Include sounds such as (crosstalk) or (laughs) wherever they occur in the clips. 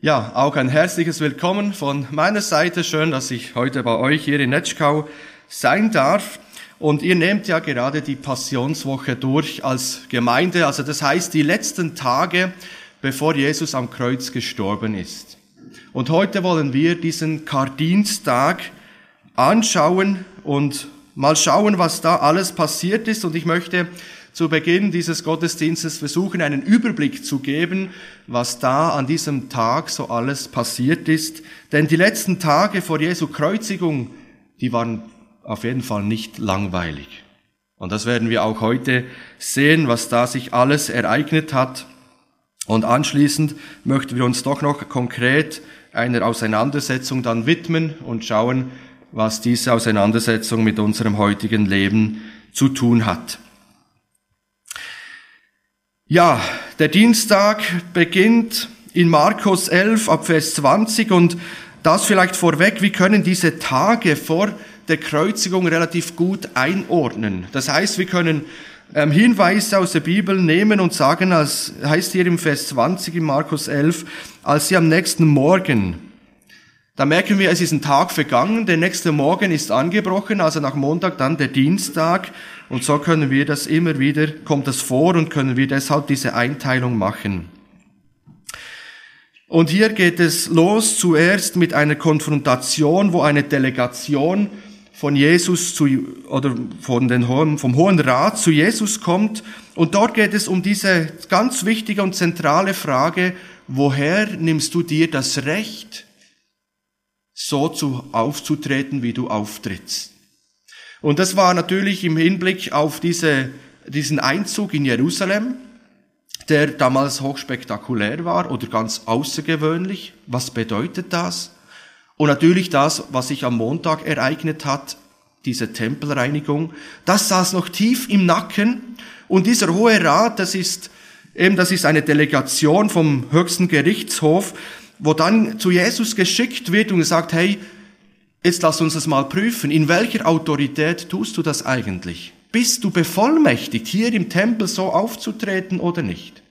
Ja, auch ein herzliches Willkommen von meiner Seite. Schön, dass ich heute bei euch hier in Netschkau sein darf. Und ihr nehmt ja gerade die Passionswoche durch als Gemeinde. Also das heißt die letzten Tage, bevor Jesus am Kreuz gestorben ist. Und heute wollen wir diesen Kardinstag anschauen und mal schauen, was da alles passiert ist. Und ich möchte zu Beginn dieses Gottesdienstes versuchen, einen Überblick zu geben, was da an diesem Tag so alles passiert ist. Denn die letzten Tage vor Jesu Kreuzigung, die waren auf jeden Fall nicht langweilig. Und das werden wir auch heute sehen, was da sich alles ereignet hat. Und anschließend möchten wir uns doch noch konkret einer Auseinandersetzung dann widmen und schauen, was diese Auseinandersetzung mit unserem heutigen Leben zu tun hat. Ja, der Dienstag beginnt in Markus 11 ab Vers 20 und das vielleicht vorweg, wir können diese Tage vor der Kreuzigung relativ gut einordnen. Das heißt, wir können ähm, Hinweise aus der Bibel nehmen und sagen, als heißt hier im Vers 20 in Markus 11, als sie am nächsten Morgen da merken wir, es ist ein Tag vergangen, der nächste Morgen ist angebrochen, also nach Montag dann der Dienstag. Und so können wir das immer wieder, kommt das vor und können wir deshalb diese Einteilung machen. Und hier geht es los zuerst mit einer Konfrontation, wo eine Delegation von Jesus zu, oder von den vom Hohen Rat zu Jesus kommt. Und dort geht es um diese ganz wichtige und zentrale Frage, woher nimmst du dir das Recht, so zu, aufzutreten, wie du auftrittst. Und das war natürlich im Hinblick auf diese, diesen Einzug in Jerusalem, der damals hochspektakulär war oder ganz außergewöhnlich. Was bedeutet das? Und natürlich das, was sich am Montag ereignet hat, diese Tempelreinigung, das saß noch tief im Nacken. Und dieser Hohe Rat, das ist eben, das ist eine Delegation vom höchsten Gerichtshof, wo dann zu Jesus geschickt wird und gesagt, hey, jetzt lass uns das mal prüfen. In welcher Autorität tust du das eigentlich? Bist du bevollmächtigt, hier im Tempel so aufzutreten oder nicht?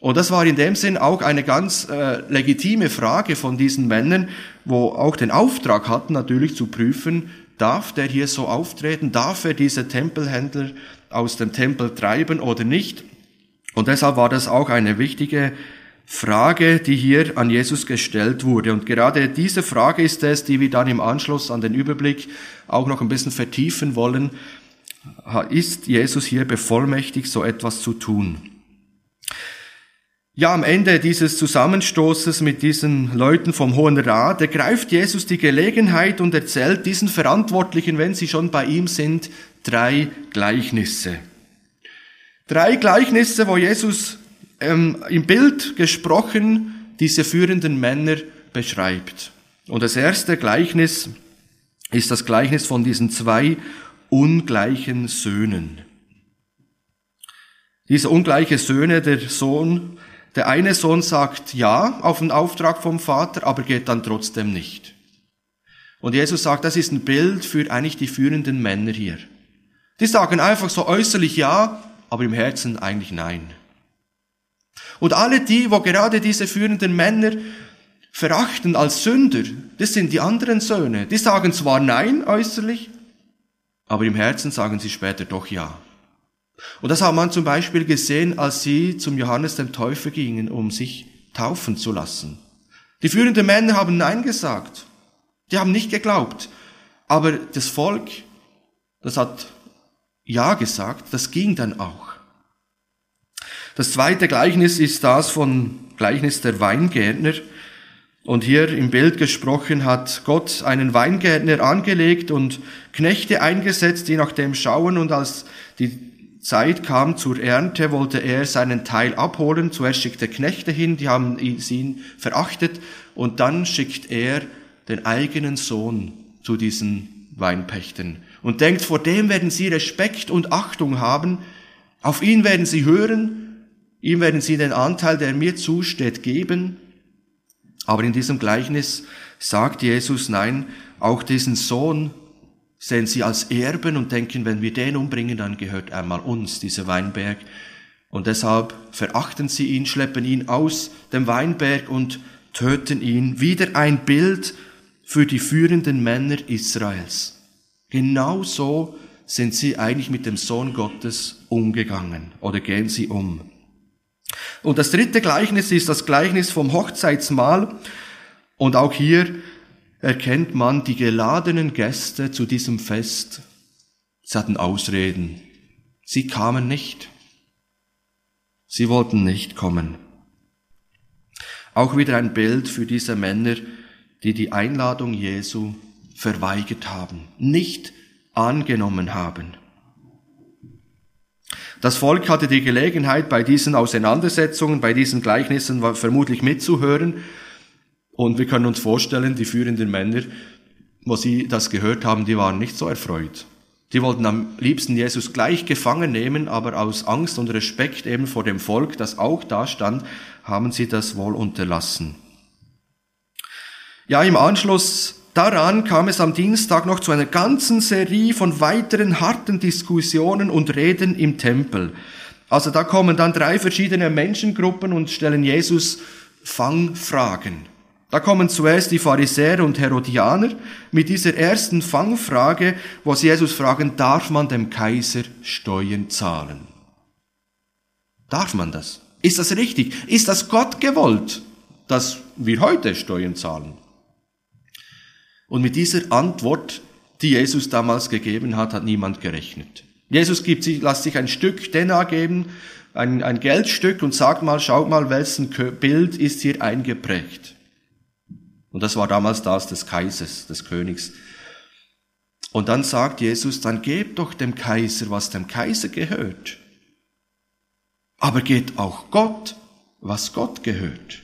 Und das war in dem Sinn auch eine ganz äh, legitime Frage von diesen Männern, wo auch den Auftrag hatten, natürlich zu prüfen, darf der hier so auftreten, darf er diese Tempelhändler aus dem Tempel treiben oder nicht? Und deshalb war das auch eine wichtige Frage, die hier an Jesus gestellt wurde. Und gerade diese Frage ist es, die wir dann im Anschluss an den Überblick auch noch ein bisschen vertiefen wollen. Ist Jesus hier bevollmächtigt, so etwas zu tun? Ja, am Ende dieses Zusammenstoßes mit diesen Leuten vom Hohen Rat ergreift Jesus die Gelegenheit und erzählt diesen Verantwortlichen, wenn sie schon bei ihm sind, drei Gleichnisse. Drei Gleichnisse, wo Jesus ähm, im Bild gesprochen diese führenden Männer beschreibt. Und das erste Gleichnis ist das Gleichnis von diesen zwei ungleichen Söhnen. Diese ungleiche Söhne, der Sohn, der eine Sohn sagt ja auf den Auftrag vom Vater, aber geht dann trotzdem nicht. Und Jesus sagt, das ist ein Bild für eigentlich die führenden Männer hier. Die sagen einfach so äußerlich ja, aber im Herzen eigentlich nein. Und alle die, wo gerade diese führenden Männer verachten als Sünder, das sind die anderen Söhne. Die sagen zwar Nein äußerlich, aber im Herzen sagen sie später doch Ja. Und das hat man zum Beispiel gesehen, als sie zum Johannes dem Täufer gingen, um sich taufen zu lassen. Die führenden Männer haben Nein gesagt. Die haben nicht geglaubt. Aber das Volk, das hat Ja gesagt, das ging dann auch. Das zweite Gleichnis ist das von Gleichnis der Weingärtner. Und hier im Bild gesprochen hat Gott einen Weingärtner angelegt und Knechte eingesetzt, die nach dem schauen. Und als die Zeit kam zur Ernte, wollte er seinen Teil abholen. Zuerst schickt er Knechte hin, die haben ihn verachtet. Und dann schickt er den eigenen Sohn zu diesen Weinpächtern. Und denkt, vor dem werden sie Respekt und Achtung haben, auf ihn werden sie hören Ihm werden sie den Anteil, der mir zusteht, geben. Aber in diesem Gleichnis sagt Jesus, nein, auch diesen Sohn sehen sie als Erben und denken, wenn wir den umbringen, dann gehört einmal uns, dieser Weinberg. Und deshalb verachten sie ihn, schleppen ihn aus dem Weinberg und töten ihn. Wieder ein Bild für die führenden Männer Israels. Genau so sind sie eigentlich mit dem Sohn Gottes umgegangen oder gehen sie um. Und das dritte Gleichnis ist das Gleichnis vom Hochzeitsmahl. Und auch hier erkennt man die geladenen Gäste zu diesem Fest. Sie hatten Ausreden. Sie kamen nicht. Sie wollten nicht kommen. Auch wieder ein Bild für diese Männer, die die Einladung Jesu verweigert haben, nicht angenommen haben. Das Volk hatte die Gelegenheit, bei diesen Auseinandersetzungen, bei diesen Gleichnissen vermutlich mitzuhören. Und wir können uns vorstellen, die führenden Männer, wo sie das gehört haben, die waren nicht so erfreut. Die wollten am liebsten Jesus gleich gefangen nehmen, aber aus Angst und Respekt eben vor dem Volk, das auch da stand, haben sie das wohl unterlassen. Ja, im Anschluss daran kam es am Dienstag noch zu einer ganzen Serie von weiteren harten Diskussionen und Reden im Tempel. Also da kommen dann drei verschiedene Menschengruppen und stellen Jesus Fangfragen. Da kommen zuerst die Pharisäer und Herodianer mit dieser ersten Fangfrage, wo sie Jesus fragen, darf man dem Kaiser Steuern zahlen? Darf man das? Ist das richtig? Ist das Gott gewollt, dass wir heute Steuern zahlen? Und mit dieser Antwort, die Jesus damals gegeben hat, hat niemand gerechnet. Jesus gibt sich, lässt sich ein Stück Denar geben, ein, ein Geldstück und sagt mal, schaut mal, wessen Bild ist hier eingeprägt. Und das war damals das des Kaisers, des Königs. Und dann sagt Jesus, dann gebt doch dem Kaiser, was dem Kaiser gehört. Aber geht auch Gott, was Gott gehört.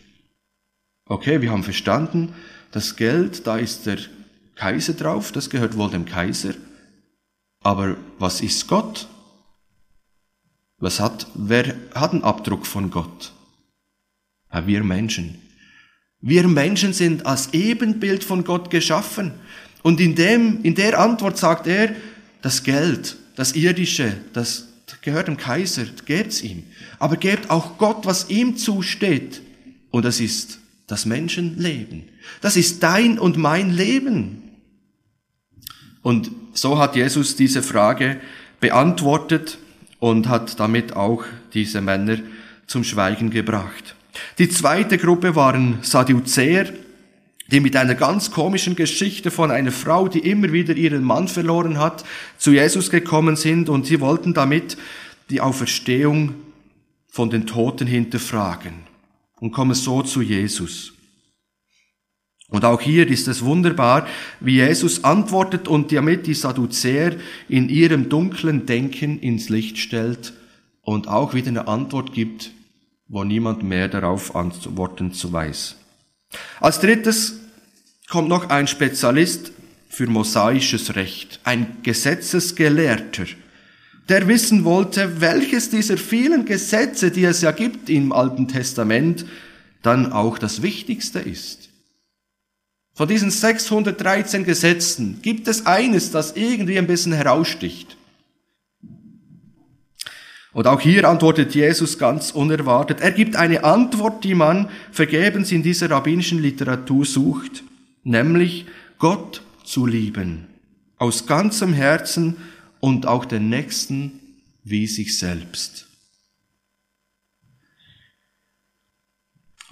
Okay, wir haben verstanden, das Geld, da ist der Kaiser drauf, das gehört wohl dem Kaiser. Aber was ist Gott? Was hat, wer hat einen Abdruck von Gott? Ja, wir Menschen. Wir Menschen sind als Ebenbild von Gott geschaffen. Und in dem, in der Antwort sagt er, das Geld, das Irdische, das gehört dem Kaiser, gebt's ihm. Aber gebt auch Gott, was ihm zusteht. Und das ist das Menschenleben. Das ist dein und mein Leben. Und so hat Jesus diese Frage beantwortet und hat damit auch diese Männer zum Schweigen gebracht. Die zweite Gruppe waren Sadduzäer, die mit einer ganz komischen Geschichte von einer Frau, die immer wieder ihren Mann verloren hat, zu Jesus gekommen sind und sie wollten damit die Auferstehung von den Toten hinterfragen und kommen so zu Jesus. Und auch hier ist es wunderbar, wie Jesus antwortet und damit die Sadduzäer in ihrem dunklen Denken ins Licht stellt und auch wieder eine Antwort gibt, wo niemand mehr darauf antworten zu weiß. Als drittes kommt noch ein Spezialist für mosaisches Recht, ein Gesetzesgelehrter, der wissen wollte, welches dieser vielen Gesetze, die es ja gibt im Alten Testament, dann auch das Wichtigste ist. Von diesen 613 Gesetzen gibt es eines, das irgendwie ein bisschen heraussticht. Und auch hier antwortet Jesus ganz unerwartet. Er gibt eine Antwort, die man vergebens in dieser rabbinischen Literatur sucht, nämlich Gott zu lieben, aus ganzem Herzen und auch den Nächsten wie sich selbst.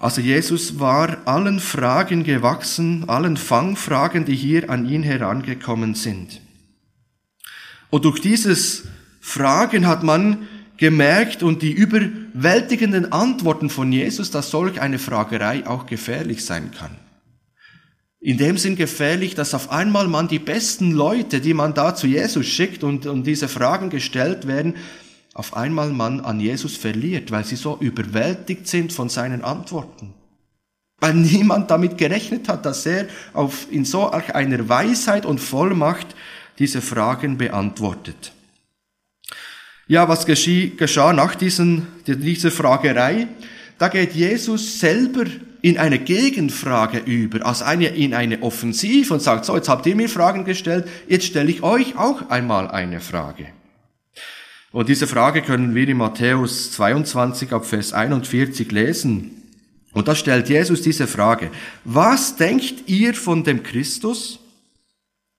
Also Jesus war allen Fragen gewachsen, allen Fangfragen, die hier an ihn herangekommen sind. Und durch dieses Fragen hat man gemerkt und die überwältigenden Antworten von Jesus, dass solch eine Fragerei auch gefährlich sein kann. In dem Sinn gefährlich, dass auf einmal man die besten Leute, die man da zu Jesus schickt und, und diese Fragen gestellt werden, auf einmal man an Jesus verliert, weil sie so überwältigt sind von seinen Antworten. Weil niemand damit gerechnet hat, dass er auf, in so einer Weisheit und Vollmacht diese Fragen beantwortet. Ja, was geschah nach diesen, dieser Fragerei? Da geht Jesus selber in eine Gegenfrage über, als eine, in eine Offensive und sagt, so, jetzt habt ihr mir Fragen gestellt, jetzt stelle ich euch auch einmal eine Frage. Und diese Frage können wir in Matthäus 22 ab Vers 41 lesen. Und da stellt Jesus diese Frage, was denkt ihr von dem Christus?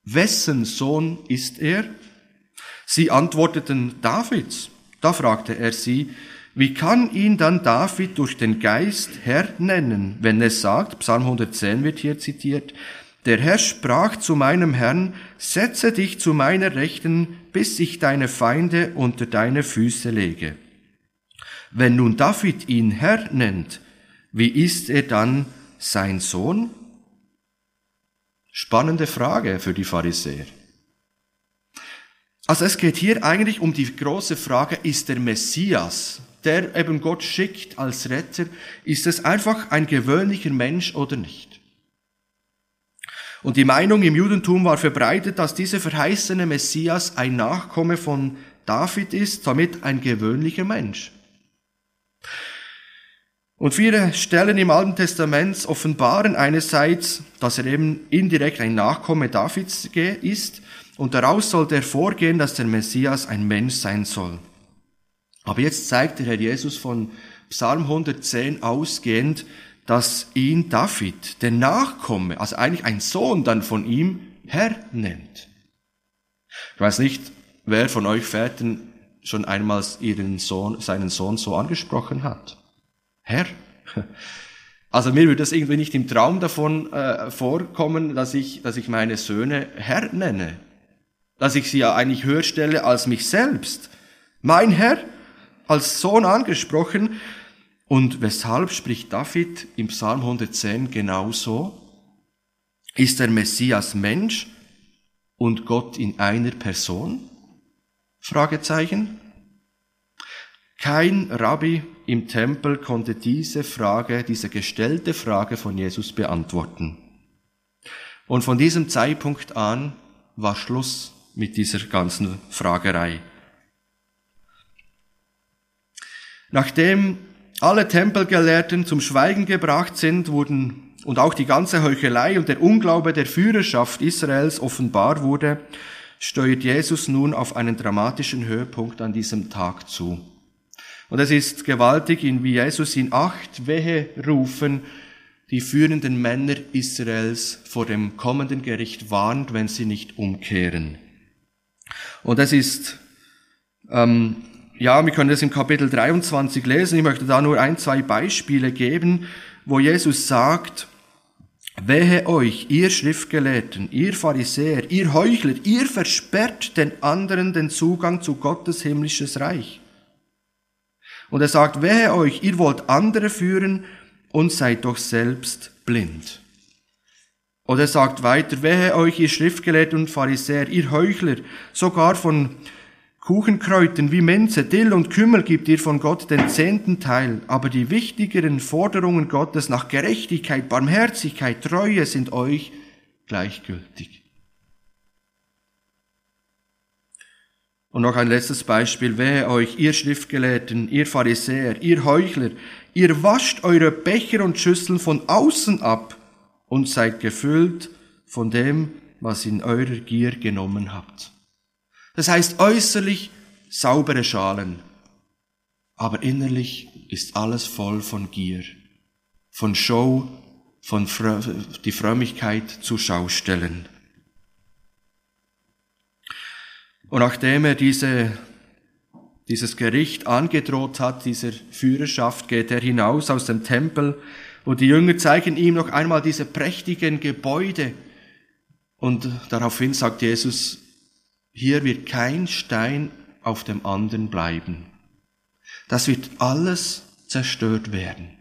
Wessen Sohn ist er? Sie antworteten Davids. Da fragte er sie, wie kann ihn dann David durch den Geist Herr nennen, wenn er sagt, Psalm 110 wird hier zitiert, der Herr sprach zu meinem Herrn, setze dich zu meiner Rechten, bis ich deine Feinde unter deine Füße lege. Wenn nun David ihn Herr nennt, wie ist er dann sein Sohn? Spannende Frage für die Pharisäer. Also es geht hier eigentlich um die große Frage, ist der Messias, der eben Gott schickt als Retter, ist es einfach ein gewöhnlicher Mensch oder nicht? Und die Meinung im Judentum war verbreitet, dass dieser verheißene Messias ein Nachkomme von David ist, somit ein gewöhnlicher Mensch. Und viele Stellen im Alten Testament offenbaren einerseits, dass er eben indirekt ein Nachkomme Davids ist, und daraus sollte hervorgehen, dass der Messias ein Mensch sein soll. Aber jetzt zeigt der Herr Jesus von Psalm 110 ausgehend, dass ihn David, der Nachkomme, also eigentlich ein Sohn dann von ihm, Herr nennt. Ich weiß nicht, wer von euch Vätern schon einmal ihren Sohn, seinen Sohn so angesprochen hat. Herr. (laughs) Also mir würde das irgendwie nicht im Traum davon äh, vorkommen, dass ich, dass ich meine Söhne Herr nenne. Dass ich sie ja eigentlich höher stelle als mich selbst. Mein Herr, als Sohn angesprochen. Und weshalb spricht David im Psalm 110 genauso? Ist der Messias Mensch und Gott in einer Person? Fragezeichen. Kein Rabbi im Tempel konnte diese Frage, diese gestellte Frage von Jesus beantworten. Und von diesem Zeitpunkt an war Schluss mit dieser ganzen Fragerei. Nachdem alle Tempelgelehrten zum Schweigen gebracht sind, wurden und auch die ganze Heuchelei und der Unglaube der Führerschaft Israels offenbar wurde, steuert Jesus nun auf einen dramatischen Höhepunkt an diesem Tag zu. Und es ist gewaltig, wie Jesus in acht Wehe rufen die führenden Männer Israels vor dem kommenden Gericht warnt, wenn sie nicht umkehren. Und es ist ähm, ja, wir können das im Kapitel 23 lesen. Ich möchte da nur ein, zwei Beispiele geben, wo Jesus sagt, Wehe euch, ihr Schriftgelehrten, ihr Pharisäer, ihr Heuchler, ihr versperrt den anderen den Zugang zu Gottes himmlisches Reich. Und er sagt, wehe euch, ihr wollt andere führen und seid doch selbst blind. Oder er sagt weiter, wehe euch, ihr Schriftgelehrten und Pharisäer, ihr Heuchler, sogar von Kuchenkräutern wie Minze, Dill und Kümmel gibt ihr von Gott den zehnten Teil, aber die wichtigeren Forderungen Gottes nach Gerechtigkeit, Barmherzigkeit, Treue sind euch gleichgültig. Und noch ein letztes Beispiel. Wehe euch, ihr Schriftgelehrten, ihr Pharisäer, ihr Heuchler, ihr wascht eure Becher und Schüsseln von außen ab und seid gefüllt von dem, was in eurer Gier genommen habt. Das heißt äußerlich saubere Schalen, aber innerlich ist alles voll von Gier, von Show, von Frö die Frömmigkeit zu Schaustellen. Und nachdem er diese, dieses Gericht angedroht hat, dieser Führerschaft, geht er hinaus aus dem Tempel und die Jünger zeigen ihm noch einmal diese prächtigen Gebäude. Und daraufhin sagt Jesus, hier wird kein Stein auf dem anderen bleiben. Das wird alles zerstört werden.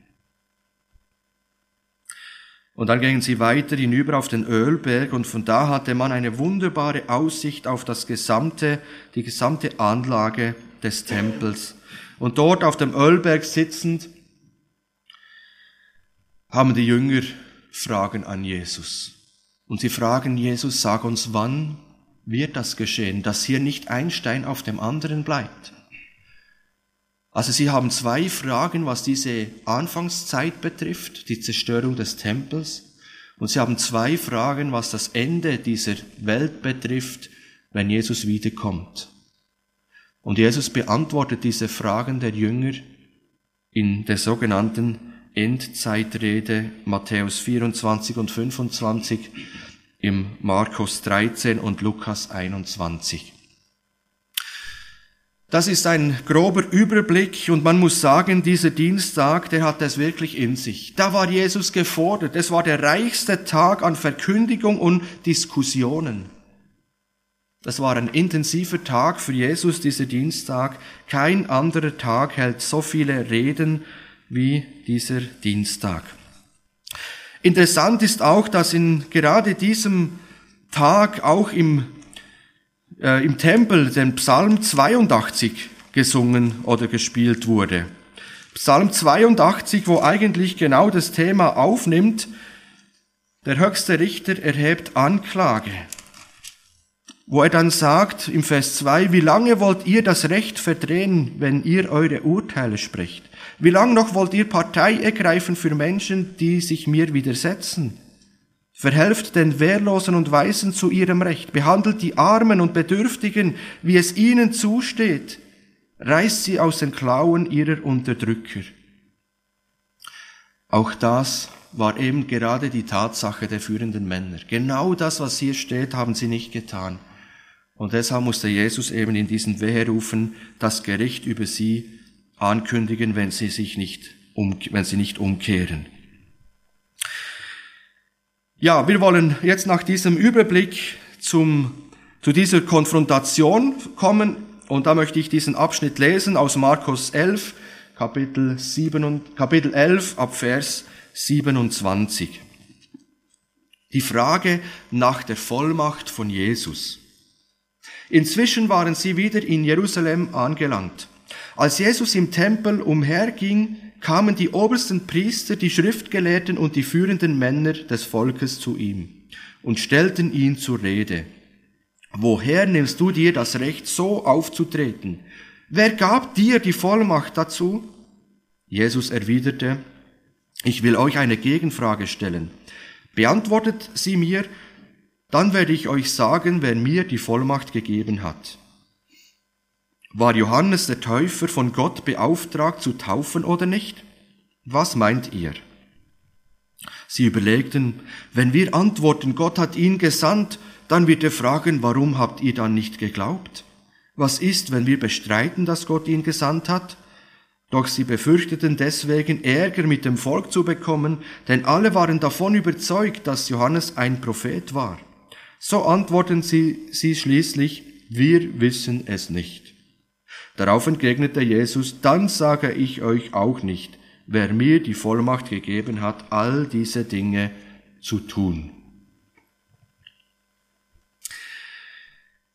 Und dann gingen sie weiter hinüber auf den Ölberg und von da hatte man eine wunderbare Aussicht auf das gesamte, die gesamte Anlage des Tempels. Und dort auf dem Ölberg sitzend haben die Jünger Fragen an Jesus. Und sie fragen Jesus, sag uns, wann wird das geschehen, dass hier nicht ein Stein auf dem anderen bleibt. Also sie haben zwei Fragen, was diese Anfangszeit betrifft, die Zerstörung des Tempels, und sie haben zwei Fragen, was das Ende dieser Welt betrifft, wenn Jesus wiederkommt. Und Jesus beantwortet diese Fragen der Jünger in der sogenannten Endzeitrede Matthäus 24 und 25, im Markus 13 und Lukas 21. Das ist ein grober Überblick und man muss sagen, dieser Dienstag, der hat es wirklich in sich. Da war Jesus gefordert. Es war der reichste Tag an Verkündigung und Diskussionen. Das war ein intensiver Tag für Jesus, dieser Dienstag. Kein anderer Tag hält so viele Reden wie dieser Dienstag. Interessant ist auch, dass in gerade diesem Tag auch im äh, im Tempel den Psalm 82 gesungen oder gespielt wurde. Psalm 82, wo eigentlich genau das Thema aufnimmt, der höchste Richter erhebt Anklage, wo er dann sagt im Vers 2, wie lange wollt ihr das Recht verdrehen, wenn ihr eure Urteile sprecht? Wie lange noch wollt ihr Partei ergreifen für Menschen, die sich mir widersetzen? Verhelft den Wehrlosen und Weisen zu ihrem Recht, behandelt die Armen und Bedürftigen, wie es ihnen zusteht, reißt sie aus den Klauen ihrer Unterdrücker. Auch das war eben gerade die Tatsache der führenden Männer. Genau das, was hier steht, haben sie nicht getan. Und deshalb musste Jesus eben in diesen Weherufen das Gericht über sie ankündigen, wenn sie sich nicht, um, wenn sie nicht umkehren. Ja, wir wollen jetzt nach diesem Überblick zum, zu dieser Konfrontation kommen und da möchte ich diesen Abschnitt lesen aus Markus 11, Kapitel, 7 und, Kapitel 11 ab Vers 27. Die Frage nach der Vollmacht von Jesus. Inzwischen waren sie wieder in Jerusalem angelangt. Als Jesus im Tempel umherging, kamen die obersten Priester, die Schriftgelehrten und die führenden Männer des Volkes zu ihm und stellten ihn zur Rede. Woher nimmst du dir das Recht, so aufzutreten? Wer gab dir die Vollmacht dazu? Jesus erwiderte, ich will euch eine Gegenfrage stellen. Beantwortet sie mir, dann werde ich euch sagen, wer mir die Vollmacht gegeben hat. War Johannes der Täufer von Gott beauftragt zu taufen oder nicht? Was meint ihr? Sie überlegten, wenn wir antworten, Gott hat ihn gesandt, dann wird er fragen, warum habt ihr dann nicht geglaubt? Was ist, wenn wir bestreiten, dass Gott ihn gesandt hat? Doch sie befürchteten deswegen Ärger mit dem Volk zu bekommen, denn alle waren davon überzeugt, dass Johannes ein Prophet war. So antworten sie, sie schließlich, wir wissen es nicht. Darauf entgegnete Jesus, dann sage ich euch auch nicht, wer mir die Vollmacht gegeben hat, all diese Dinge zu tun.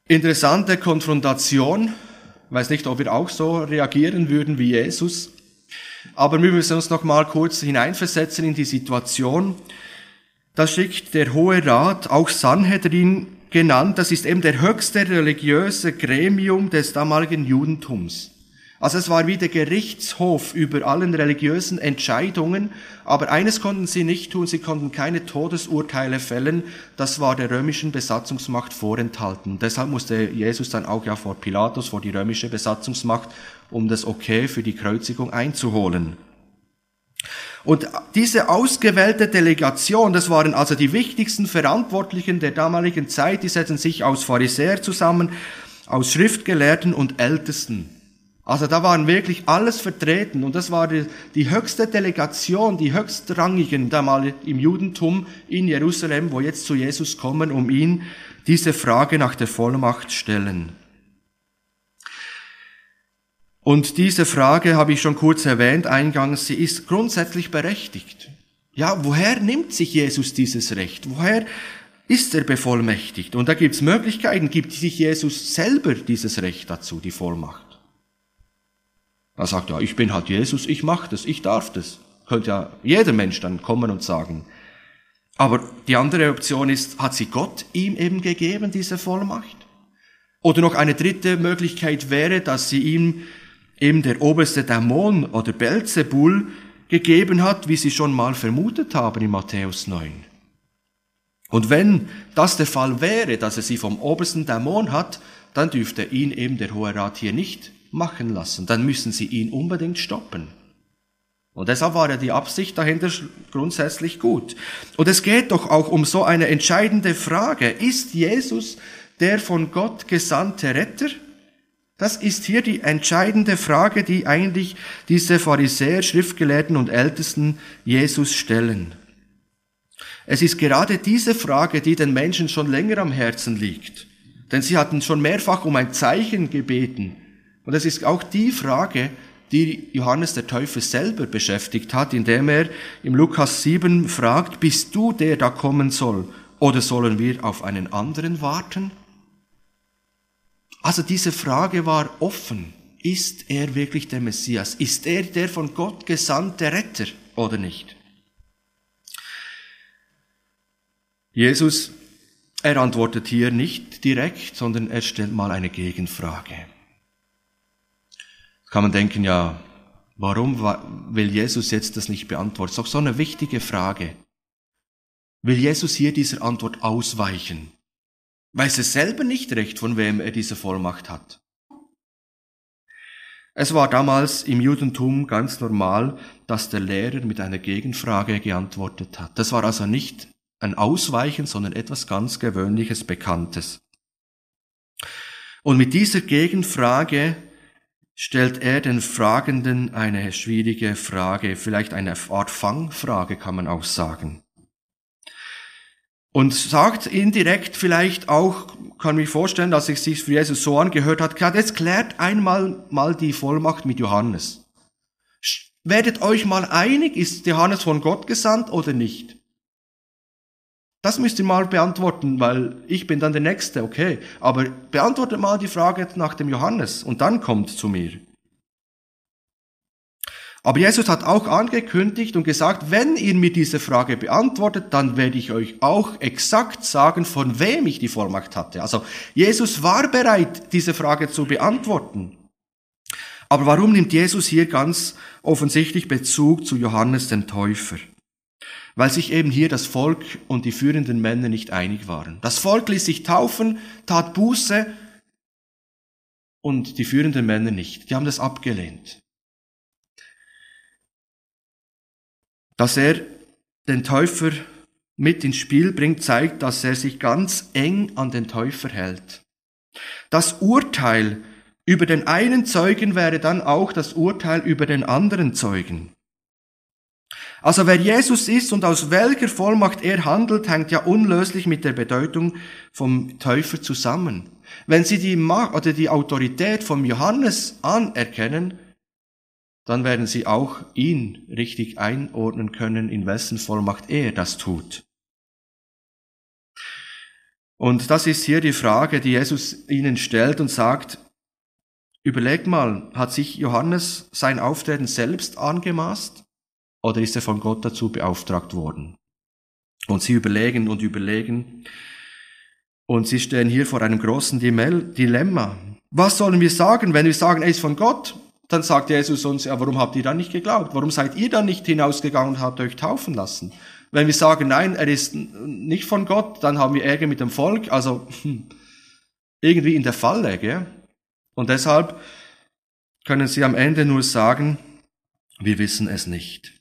Interessante Konfrontation. Ich weiß nicht, ob wir auch so reagieren würden wie Jesus. Aber wir müssen uns noch mal kurz hineinversetzen in die Situation. Da schickt der Hohe Rat auch Sanhedrin genannt, das ist eben der höchste religiöse Gremium des damaligen Judentums. Also es war wie der Gerichtshof über allen religiösen Entscheidungen, aber eines konnten sie nicht tun, sie konnten keine Todesurteile fällen, das war der römischen Besatzungsmacht vorenthalten. Deshalb musste Jesus dann auch ja vor Pilatus, vor die römische Besatzungsmacht, um das Okay für die Kreuzigung einzuholen. Und diese ausgewählte Delegation, das waren also die wichtigsten Verantwortlichen der damaligen Zeit, die setzen sich aus Pharisäer zusammen, aus Schriftgelehrten und Ältesten. Also da waren wirklich alles vertreten und das war die, die höchste Delegation, die höchstrangigen damals im Judentum in Jerusalem, wo jetzt zu Jesus kommen, um ihn diese Frage nach der Vollmacht stellen. Und diese Frage habe ich schon kurz erwähnt eingangs, sie ist grundsätzlich berechtigt. Ja, woher nimmt sich Jesus dieses Recht? Woher ist er bevollmächtigt? Und da gibt es Möglichkeiten, gibt sich Jesus selber dieses Recht dazu, die Vollmacht. Er sagt, ja, ich bin halt Jesus, ich mache das, ich darf das. Könnte ja jeder Mensch dann kommen und sagen. Aber die andere Option ist, hat sie Gott ihm eben gegeben, diese Vollmacht? Oder noch eine dritte Möglichkeit wäre, dass sie ihm eben der oberste Dämon oder Belzebul gegeben hat, wie sie schon mal vermutet haben in Matthäus 9. Und wenn das der Fall wäre, dass er sie vom obersten Dämon hat, dann dürfte ihn eben der Hohe Rat hier nicht machen lassen. Dann müssen sie ihn unbedingt stoppen. Und deshalb war ja die Absicht dahinter grundsätzlich gut. Und es geht doch auch um so eine entscheidende Frage. Ist Jesus der von Gott gesandte Retter? Das ist hier die entscheidende Frage, die eigentlich diese Pharisäer, Schriftgelehrten und Ältesten Jesus stellen. Es ist gerade diese Frage, die den Menschen schon länger am Herzen liegt. Denn sie hatten schon mehrfach um ein Zeichen gebeten. Und es ist auch die Frage, die Johannes der Täufer selber beschäftigt hat, indem er im Lukas 7 fragt, bist du der, der kommen soll, oder sollen wir auf einen anderen warten? Also diese Frage war offen. Ist er wirklich der Messias? Ist er der von Gott gesandte Retter oder nicht? Jesus, er antwortet hier nicht direkt, sondern er stellt mal eine Gegenfrage kann man denken, ja, warum will Jesus jetzt das nicht beantworten? Das ist doch so eine wichtige Frage. Will Jesus hier dieser Antwort ausweichen? Weiß er selber nicht recht, von wem er diese Vollmacht hat. Es war damals im Judentum ganz normal, dass der Lehrer mit einer Gegenfrage geantwortet hat. Das war also nicht ein Ausweichen, sondern etwas ganz Gewöhnliches, Bekanntes. Und mit dieser Gegenfrage stellt er den Fragenden eine schwierige Frage, vielleicht eine Art Fangfrage kann man auch sagen. Und sagt indirekt vielleicht auch, kann mich vorstellen, dass es sich für Jesus so angehört hat, klar, jetzt klärt einmal mal die Vollmacht mit Johannes. Werdet euch mal einig, ist Johannes von Gott gesandt oder nicht? Das müsst ihr mal beantworten, weil ich bin dann der Nächste, okay. Aber beantwortet mal die Frage nach dem Johannes und dann kommt zu mir. Aber Jesus hat auch angekündigt und gesagt, wenn ihr mir diese Frage beantwortet, dann werde ich euch auch exakt sagen, von wem ich die Vollmacht hatte. Also Jesus war bereit, diese Frage zu beantworten. Aber warum nimmt Jesus hier ganz offensichtlich Bezug zu Johannes dem Täufer? weil sich eben hier das Volk und die führenden Männer nicht einig waren. Das Volk ließ sich taufen, tat Buße und die führenden Männer nicht. Die haben das abgelehnt. Dass er den Täufer mit ins Spiel bringt, zeigt, dass er sich ganz eng an den Täufer hält. Das Urteil über den einen Zeugen wäre dann auch das Urteil über den anderen Zeugen. Also wer Jesus ist und aus welcher Vollmacht er handelt, hängt ja unlöslich mit der Bedeutung vom Täufer zusammen. Wenn Sie die Macht oder die Autorität vom Johannes anerkennen, dann werden Sie auch ihn richtig einordnen können, in wessen Vollmacht er das tut. Und das ist hier die Frage, die Jesus ihnen stellt und sagt, überleg mal, hat sich Johannes sein Auftreten selbst angemaßt? oder ist er von Gott dazu beauftragt worden? Und sie überlegen und überlegen. Und sie stehen hier vor einem großen Dilemma. Was sollen wir sagen, wenn wir sagen, er ist von Gott? Dann sagt Jesus uns, ja, warum habt ihr dann nicht geglaubt? Warum seid ihr dann nicht hinausgegangen und habt euch taufen lassen? Wenn wir sagen, nein, er ist nicht von Gott, dann haben wir Ärger mit dem Volk, also hm, (laughs) irgendwie in der Falle, gell? Und deshalb können sie am Ende nur sagen, wir wissen es nicht.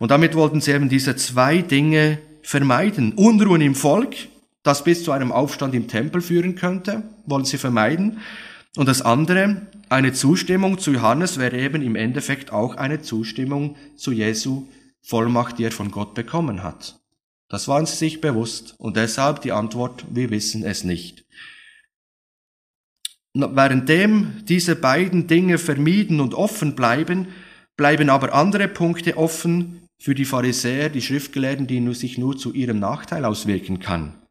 Und damit wollten sie eben diese zwei Dinge vermeiden. Unruhen im Volk, das bis zu einem Aufstand im Tempel führen könnte, wollen sie vermeiden. Und das andere, eine Zustimmung zu Johannes wäre eben im Endeffekt auch eine Zustimmung zu Jesu Vollmacht, die er von Gott bekommen hat. Das waren sie sich bewusst und deshalb die Antwort, wir wissen es nicht. Währenddem diese beiden Dinge vermieden und offen bleiben, bleiben aber andere Punkte offen für die Pharisäer, die Schriftgelehrten, die sich nur zu ihrem Nachteil auswirken kann.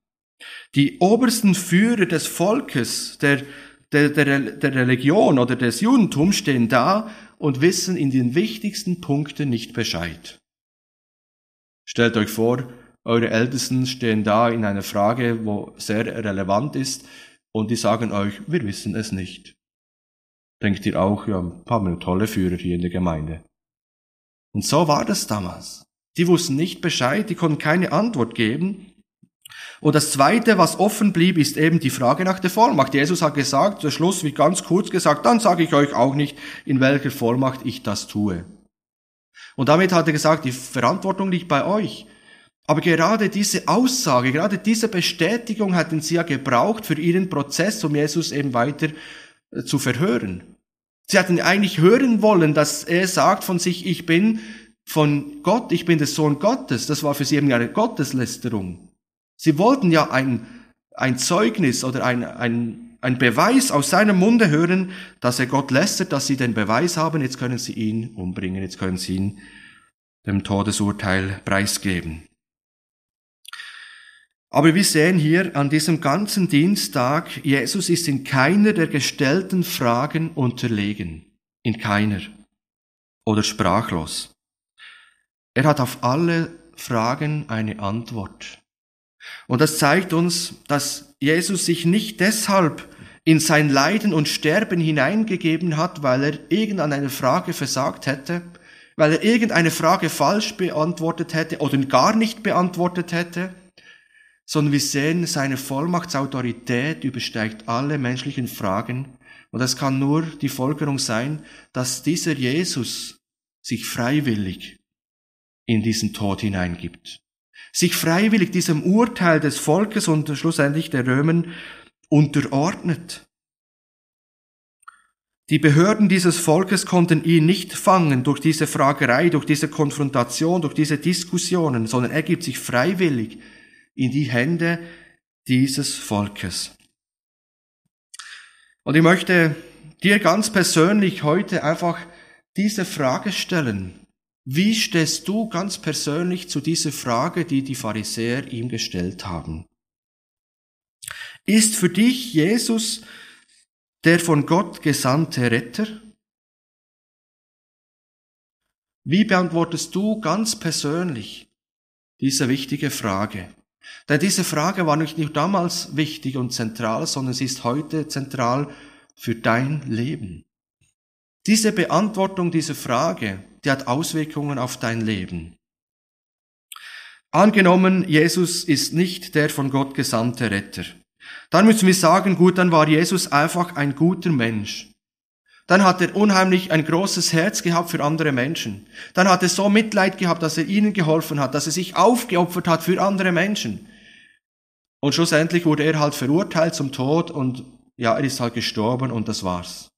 Die obersten Führer des Volkes, der, der, der, der Religion oder des Judentums stehen da und wissen in den wichtigsten Punkten nicht Bescheid. Stellt euch vor, eure Ältesten stehen da in einer Frage, wo sehr relevant ist, und die sagen euch, wir wissen es nicht denkt ihr auch, ja, haben wir tolle Führer hier in der Gemeinde. Und so war das damals. Die wussten nicht Bescheid, die konnten keine Antwort geben. Und das Zweite, was offen blieb, ist eben die Frage nach der Vollmacht. Jesus hat gesagt, der Schluss wird ganz kurz gesagt, dann sage ich euch auch nicht, in welcher Vollmacht ich das tue. Und damit hat er gesagt, die Verantwortung liegt bei euch. Aber gerade diese Aussage, gerade diese Bestätigung hatten sie ja gebraucht für ihren Prozess, um Jesus eben weiter äh, zu verhören. Sie hatten eigentlich hören wollen, dass er sagt von sich, ich bin von Gott, ich bin der Sohn Gottes. Das war für sie eben eine Gotteslästerung. Sie wollten ja ein, ein Zeugnis oder ein, ein, ein Beweis aus seinem Munde hören, dass er Gott lästert, dass sie den Beweis haben, jetzt können sie ihn umbringen, jetzt können sie ihn dem Todesurteil preisgeben. Aber wir sehen hier an diesem ganzen Dienstag, Jesus ist in keiner der gestellten Fragen unterlegen. In keiner. Oder sprachlos. Er hat auf alle Fragen eine Antwort. Und das zeigt uns, dass Jesus sich nicht deshalb in sein Leiden und Sterben hineingegeben hat, weil er irgendeine Frage versagt hätte, weil er irgendeine Frage falsch beantwortet hätte oder gar nicht beantwortet hätte, sondern wir sehen, seine Vollmachtsautorität übersteigt alle menschlichen Fragen. Und das kann nur die Folgerung sein, dass dieser Jesus sich freiwillig in diesen Tod hineingibt. Sich freiwillig diesem Urteil des Volkes und schlussendlich der Römen unterordnet. Die Behörden dieses Volkes konnten ihn nicht fangen durch diese Fragerei, durch diese Konfrontation, durch diese Diskussionen, sondern er gibt sich freiwillig in die Hände dieses Volkes. Und ich möchte dir ganz persönlich heute einfach diese Frage stellen. Wie stehst du ganz persönlich zu dieser Frage, die die Pharisäer ihm gestellt haben? Ist für dich Jesus der von Gott gesandte Retter? Wie beantwortest du ganz persönlich diese wichtige Frage? Denn diese Frage war nicht nur damals wichtig und zentral, sondern sie ist heute zentral für dein Leben. Diese Beantwortung dieser Frage, die hat Auswirkungen auf dein Leben. Angenommen, Jesus ist nicht der von Gott gesandte Retter. Dann müssen wir sagen, gut, dann war Jesus einfach ein guter Mensch. Dann hat er unheimlich ein großes Herz gehabt für andere Menschen. Dann hat er so Mitleid gehabt, dass er ihnen geholfen hat, dass er sich aufgeopfert hat für andere Menschen. Und schlussendlich wurde er halt verurteilt zum Tod und ja, er ist halt gestorben und das war's.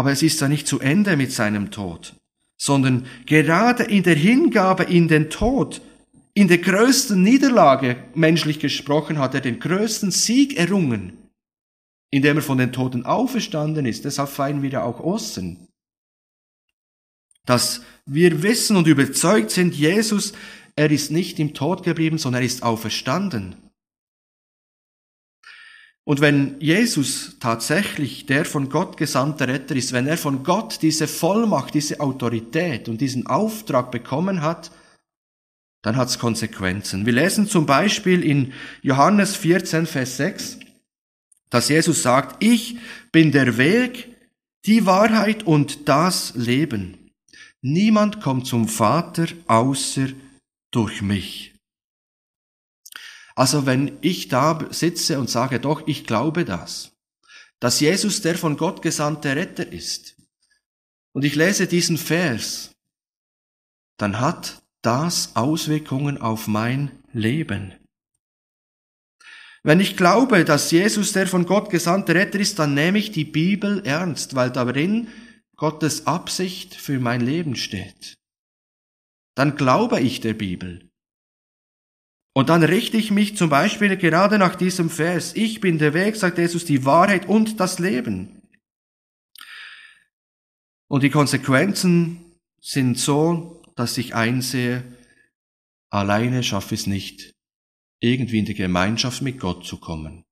Aber es ist ja nicht zu Ende mit seinem Tod, sondern gerade in der Hingabe in den Tod, in der größten Niederlage, menschlich gesprochen, hat er den größten Sieg errungen indem er von den Toten auferstanden ist. Deshalb feiern wir ja auch Ostern. Dass wir wissen und überzeugt sind, Jesus, er ist nicht im Tod geblieben, sondern er ist auferstanden. Und wenn Jesus tatsächlich der von Gott gesandte Retter ist, wenn er von Gott diese Vollmacht, diese Autorität und diesen Auftrag bekommen hat, dann hat es Konsequenzen. Wir lesen zum Beispiel in Johannes 14, Vers 6, dass Jesus sagt, ich bin der Weg, die Wahrheit und das Leben. Niemand kommt zum Vater außer durch mich. Also wenn ich da sitze und sage, doch, ich glaube das, dass Jesus der von Gott gesandte Retter ist, und ich lese diesen Vers, dann hat das Auswirkungen auf mein Leben. Wenn ich glaube, dass Jesus der von Gott gesandte Retter ist, dann nehme ich die Bibel ernst, weil darin Gottes Absicht für mein Leben steht. Dann glaube ich der Bibel. Und dann richte ich mich zum Beispiel gerade nach diesem Vers. Ich bin der Weg, sagt Jesus, die Wahrheit und das Leben. Und die Konsequenzen sind so, dass ich einsehe, alleine schaffe ich es nicht irgendwie in die Gemeinschaft mit Gott zu kommen.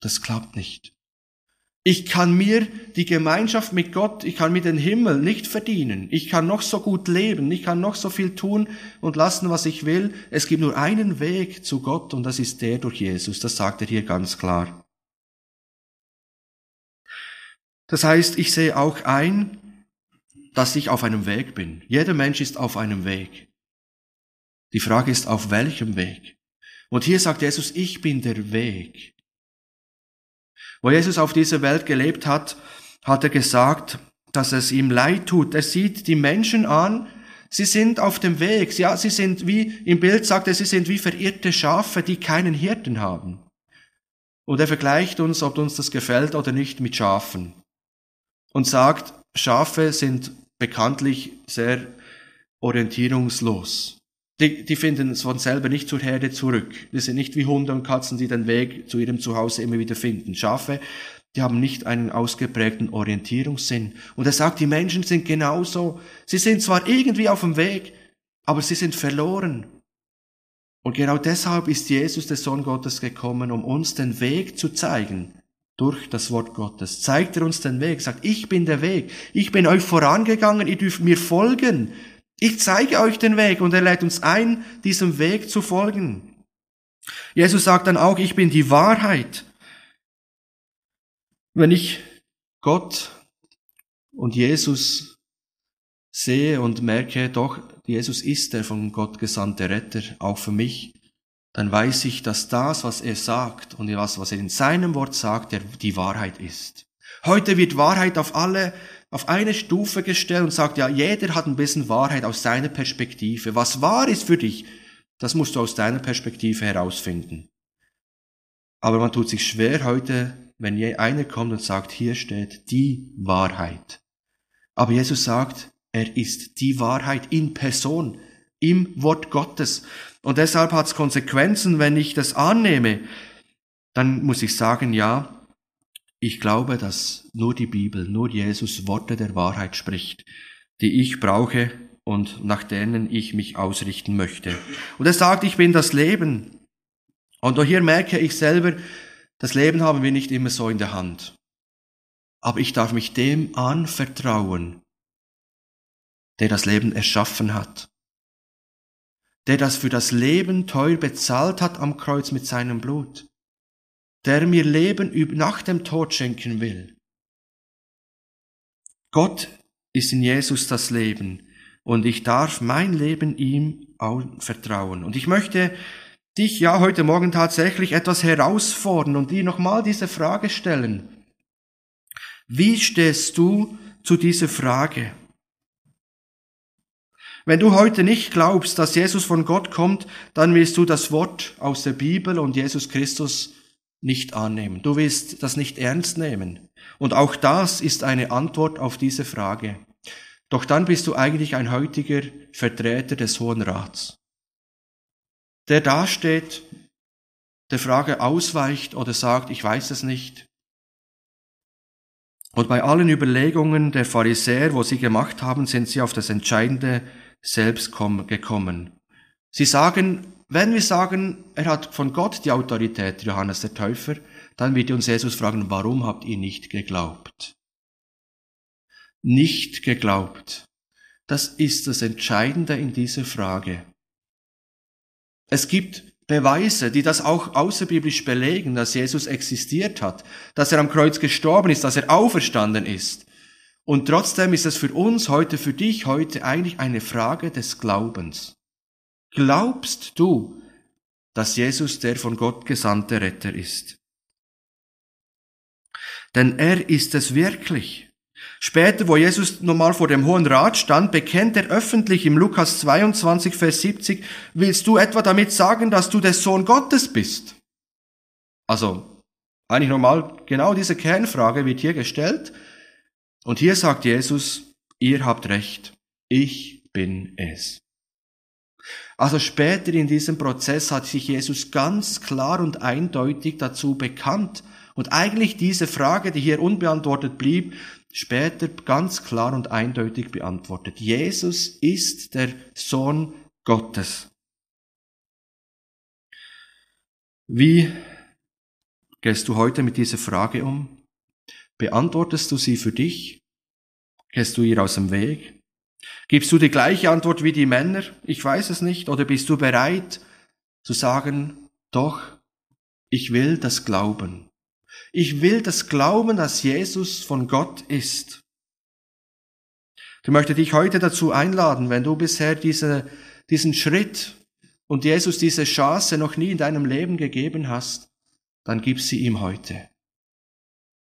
Das klappt nicht. Ich kann mir die Gemeinschaft mit Gott, ich kann mir den Himmel nicht verdienen. Ich kann noch so gut leben, ich kann noch so viel tun und lassen, was ich will. Es gibt nur einen Weg zu Gott und das ist der durch Jesus. Das sagt er hier ganz klar. Das heißt, ich sehe auch ein, dass ich auf einem Weg bin. Jeder Mensch ist auf einem Weg. Die Frage ist, auf welchem Weg? Und hier sagt Jesus, ich bin der Weg. Wo Jesus auf dieser Welt gelebt hat, hat er gesagt, dass es ihm leid tut. Er sieht die Menschen an, sie sind auf dem Weg, ja, sie sind wie, im Bild sagt er, sie sind wie verirrte Schafe, die keinen Hirten haben. Und er vergleicht uns, ob uns das gefällt oder nicht, mit Schafen. Und sagt, Schafe sind bekanntlich sehr orientierungslos. Die, die finden von selber nicht zur Herde zurück. Die sind nicht wie Hunde und Katzen, die den Weg zu ihrem Zuhause immer wieder finden. Schafe, die haben nicht einen ausgeprägten Orientierungssinn. Und er sagt, die Menschen sind genauso. Sie sind zwar irgendwie auf dem Weg, aber sie sind verloren. Und genau deshalb ist Jesus, der Sohn Gottes, gekommen, um uns den Weg zu zeigen. Durch das Wort Gottes zeigt er uns den Weg, sagt, ich bin der Weg, ich bin euch vorangegangen, ihr dürft mir folgen. Ich zeige euch den Weg und er lädt uns ein, diesem Weg zu folgen. Jesus sagt dann auch, ich bin die Wahrheit. Wenn ich Gott und Jesus sehe und merke, doch, Jesus ist der von Gott gesandte Retter, auch für mich, dann weiß ich, dass das, was er sagt und was, was er in seinem Wort sagt, die Wahrheit ist. Heute wird Wahrheit auf alle auf eine Stufe gestellt und sagt, ja, jeder hat ein bisschen Wahrheit aus seiner Perspektive. Was wahr ist für dich, das musst du aus deiner Perspektive herausfinden. Aber man tut sich schwer heute, wenn einer kommt und sagt, hier steht die Wahrheit. Aber Jesus sagt, er ist die Wahrheit in Person, im Wort Gottes. Und deshalb hat es Konsequenzen, wenn ich das annehme. Dann muss ich sagen, ja, ich glaube, dass nur die Bibel, nur Jesus Worte der Wahrheit spricht, die ich brauche und nach denen ich mich ausrichten möchte. Und er sagt, ich bin das Leben. Und hier merke ich selber, das Leben haben wir nicht immer so in der Hand. Aber ich darf mich dem anvertrauen, der das Leben erschaffen hat, der das für das Leben teuer bezahlt hat am Kreuz mit seinem Blut der mir Leben nach dem Tod schenken will. Gott ist in Jesus das Leben und ich darf mein Leben ihm vertrauen. Und ich möchte dich ja heute Morgen tatsächlich etwas herausfordern und dir nochmal diese Frage stellen. Wie stehst du zu dieser Frage? Wenn du heute nicht glaubst, dass Jesus von Gott kommt, dann wirst du das Wort aus der Bibel und Jesus Christus nicht annehmen. Du willst das nicht ernst nehmen. Und auch das ist eine Antwort auf diese Frage. Doch dann bist du eigentlich ein heutiger Vertreter des Hohen Rats, der dasteht, der Frage ausweicht oder sagt, ich weiß es nicht. Und bei allen Überlegungen der Pharisäer, wo sie gemacht haben, sind sie auf das Entscheidende selbst gekommen. Sie sagen, wenn wir sagen, er hat von Gott die Autorität, Johannes der Täufer, dann wird uns Jesus fragen, warum habt ihr nicht geglaubt? Nicht geglaubt. Das ist das Entscheidende in dieser Frage. Es gibt Beweise, die das auch außerbiblisch belegen, dass Jesus existiert hat, dass er am Kreuz gestorben ist, dass er auferstanden ist. Und trotzdem ist es für uns heute, für dich heute eigentlich eine Frage des Glaubens. Glaubst du, dass Jesus der von Gott gesandte Retter ist? Denn er ist es wirklich. Später, wo Jesus nochmal vor dem Hohen Rat stand, bekennt er öffentlich im Lukas 22, Vers 70, willst du etwa damit sagen, dass du der Sohn Gottes bist? Also, eigentlich nochmal, genau diese Kernfrage wird hier gestellt. Und hier sagt Jesus, ihr habt recht, ich bin es. Also später in diesem Prozess hat sich Jesus ganz klar und eindeutig dazu bekannt und eigentlich diese Frage, die hier unbeantwortet blieb, später ganz klar und eindeutig beantwortet. Jesus ist der Sohn Gottes. Wie gehst du heute mit dieser Frage um? Beantwortest du sie für dich? Gehst du ihr aus dem Weg? Gibst du die gleiche Antwort wie die Männer? Ich weiß es nicht. Oder bist du bereit zu sagen, doch, ich will das glauben. Ich will das glauben, dass Jesus von Gott ist. Ich möchte dich heute dazu einladen, wenn du bisher diese, diesen Schritt und Jesus diese Chance noch nie in deinem Leben gegeben hast, dann gib sie ihm heute.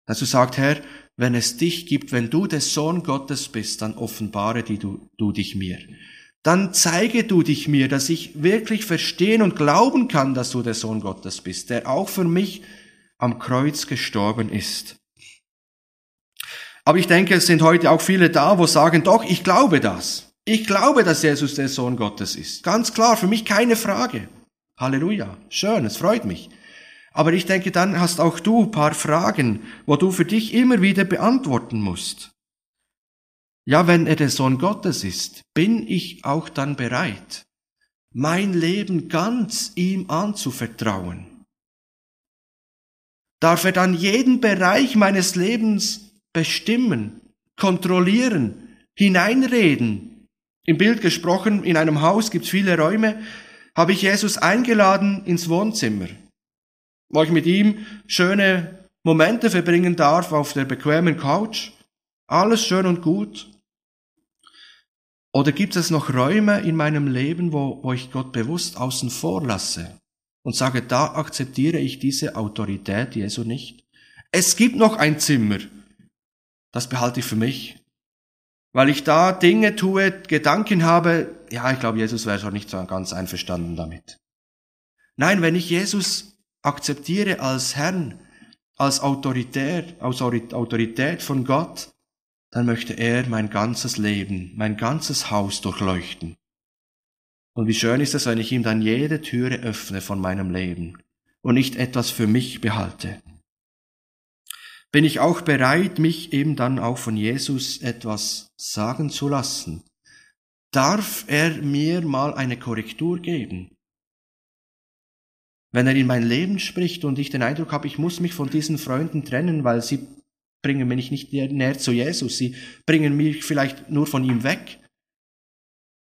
Dass du sagst, Herr, wenn es dich gibt, wenn du der Sohn Gottes bist, dann offenbare die du, du dich mir. Dann zeige du dich mir, dass ich wirklich verstehen und glauben kann, dass du der Sohn Gottes bist, der auch für mich am Kreuz gestorben ist. Aber ich denke, es sind heute auch viele da, wo sagen, doch, ich glaube das. Ich glaube, dass Jesus der Sohn Gottes ist. Ganz klar, für mich keine Frage. Halleluja. Schön, es freut mich. Aber ich denke, dann hast auch du paar Fragen, wo du für dich immer wieder beantworten musst. Ja, wenn er der Sohn Gottes ist, bin ich auch dann bereit, mein Leben ganz ihm anzuvertrauen? Darf er dann jeden Bereich meines Lebens bestimmen, kontrollieren, hineinreden? Im Bild gesprochen, in einem Haus gibt es viele Räume, habe ich Jesus eingeladen ins Wohnzimmer, wo ich mit ihm schöne Momente verbringen darf auf der bequemen Couch. Alles schön und gut. Oder gibt es noch Räume in meinem Leben, wo, wo ich Gott bewusst außen vor lasse und sage, da akzeptiere ich diese Autorität Jesu nicht? Es gibt noch ein Zimmer. Das behalte ich für mich weil ich da Dinge tue, Gedanken habe, ja, ich glaube, Jesus wäre schon nicht so ganz einverstanden damit. Nein, wenn ich Jesus akzeptiere als Herrn, als Autorität, als Autorität von Gott, dann möchte er mein ganzes Leben, mein ganzes Haus durchleuchten. Und wie schön ist es, wenn ich ihm dann jede Türe öffne von meinem Leben und nicht etwas für mich behalte bin ich auch bereit, mich eben dann auch von Jesus etwas sagen zu lassen. Darf er mir mal eine Korrektur geben? Wenn er in mein Leben spricht und ich den Eindruck habe, ich muss mich von diesen Freunden trennen, weil sie bringen mich nicht näher zu Jesus, sie bringen mich vielleicht nur von ihm weg.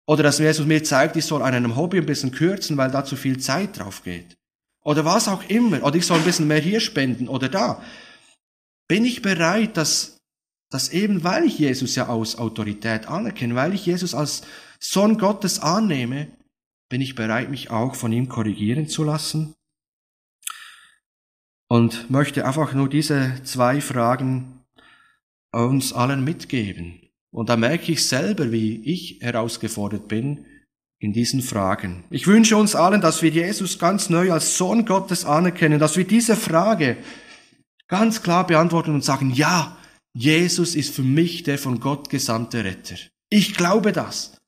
Oder dass Jesus mir zeigt, ich soll an einem Hobby ein bisschen kürzen, weil da zu viel Zeit drauf geht. Oder was auch immer. Oder ich soll ein bisschen mehr hier spenden oder da. Bin ich bereit, dass, dass eben weil ich Jesus ja aus Autorität anerkenne, weil ich Jesus als Sohn Gottes annehme, bin ich bereit, mich auch von ihm korrigieren zu lassen? Und möchte einfach nur diese zwei Fragen uns allen mitgeben. Und da merke ich selber, wie ich herausgefordert bin in diesen Fragen. Ich wünsche uns allen, dass wir Jesus ganz neu als Sohn Gottes anerkennen, dass wir diese Frage ganz klar beantworten und sagen, ja, Jesus ist für mich der von Gott gesandte Retter. Ich glaube das.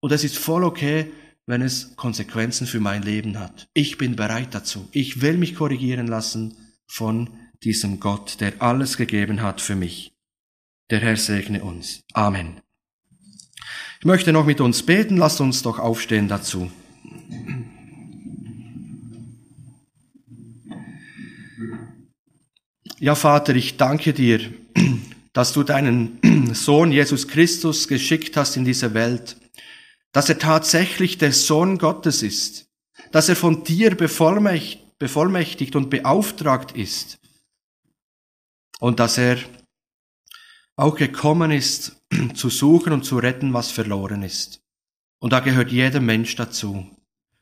Und es ist voll okay, wenn es Konsequenzen für mein Leben hat. Ich bin bereit dazu. Ich will mich korrigieren lassen von diesem Gott, der alles gegeben hat für mich. Der Herr segne uns. Amen. Ich möchte noch mit uns beten. Lasst uns doch aufstehen dazu. Ja, Vater, ich danke dir, (clears throat) dass du deinen (clears throat) Sohn Jesus Christus geschickt hast in diese Welt, dass er tatsächlich der Sohn Gottes ist, dass er von dir bevollmächtigt und beauftragt ist und dass er auch gekommen ist, (clears throat) zu suchen und zu retten, was verloren ist. Und da gehört jeder Mensch dazu.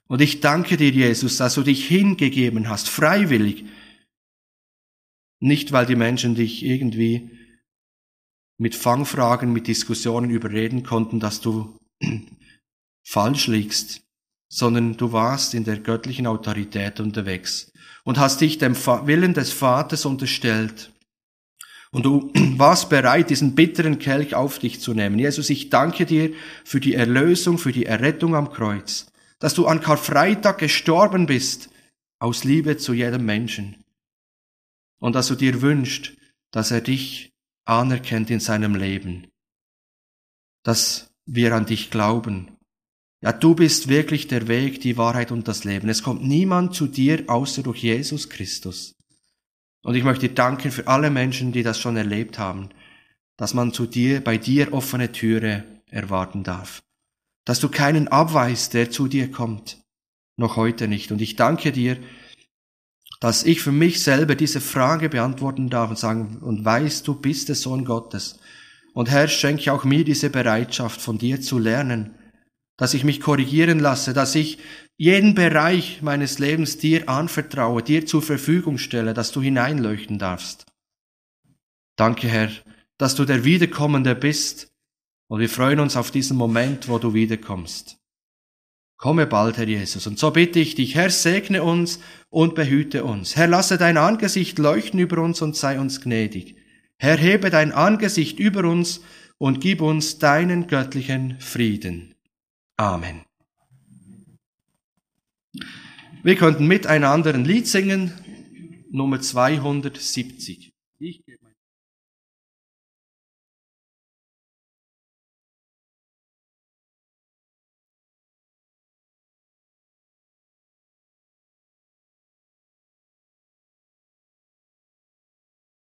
Und ich danke dir, Jesus, dass du dich hingegeben hast, freiwillig, nicht, weil die Menschen dich irgendwie mit Fangfragen, mit Diskussionen überreden konnten, dass du falsch liegst, sondern du warst in der göttlichen Autorität unterwegs und hast dich dem Willen des Vaters unterstellt. Und du (clears throat) warst bereit, diesen bitteren Kelch auf dich zu nehmen. Jesus, ich danke dir für die Erlösung, für die Errettung am Kreuz, dass du an Karfreitag gestorben bist, aus Liebe zu jedem Menschen und dass du dir wünschst, dass er dich anerkennt in seinem Leben, dass wir an dich glauben. Ja, du bist wirklich der Weg, die Wahrheit und das Leben. Es kommt niemand zu dir außer durch Jesus Christus. Und ich möchte danken für alle Menschen, die das schon erlebt haben, dass man zu dir, bei dir offene Türe erwarten darf. Dass du keinen abweist, der zu dir kommt. Noch heute nicht. Und ich danke dir, dass ich für mich selber diese Frage beantworten darf und sagen und weiß, du bist der Sohn Gottes. Und Herr, schenke auch mir diese Bereitschaft, von dir zu lernen, dass ich mich korrigieren lasse, dass ich jeden Bereich meines Lebens dir anvertraue, dir zur Verfügung stelle, dass du hineinleuchten darfst. Danke, Herr, dass du der Wiederkommende bist und wir freuen uns auf diesen Moment, wo du wiederkommst. Komme bald, Herr Jesus. Und so bitte ich dich, Herr, segne uns und behüte uns. Herr, lasse dein Angesicht leuchten über uns und sei uns gnädig. Herr, hebe dein Angesicht über uns und gib uns deinen göttlichen Frieden. Amen. Wir könnten miteinander ein Lied singen, Nummer 270. Ich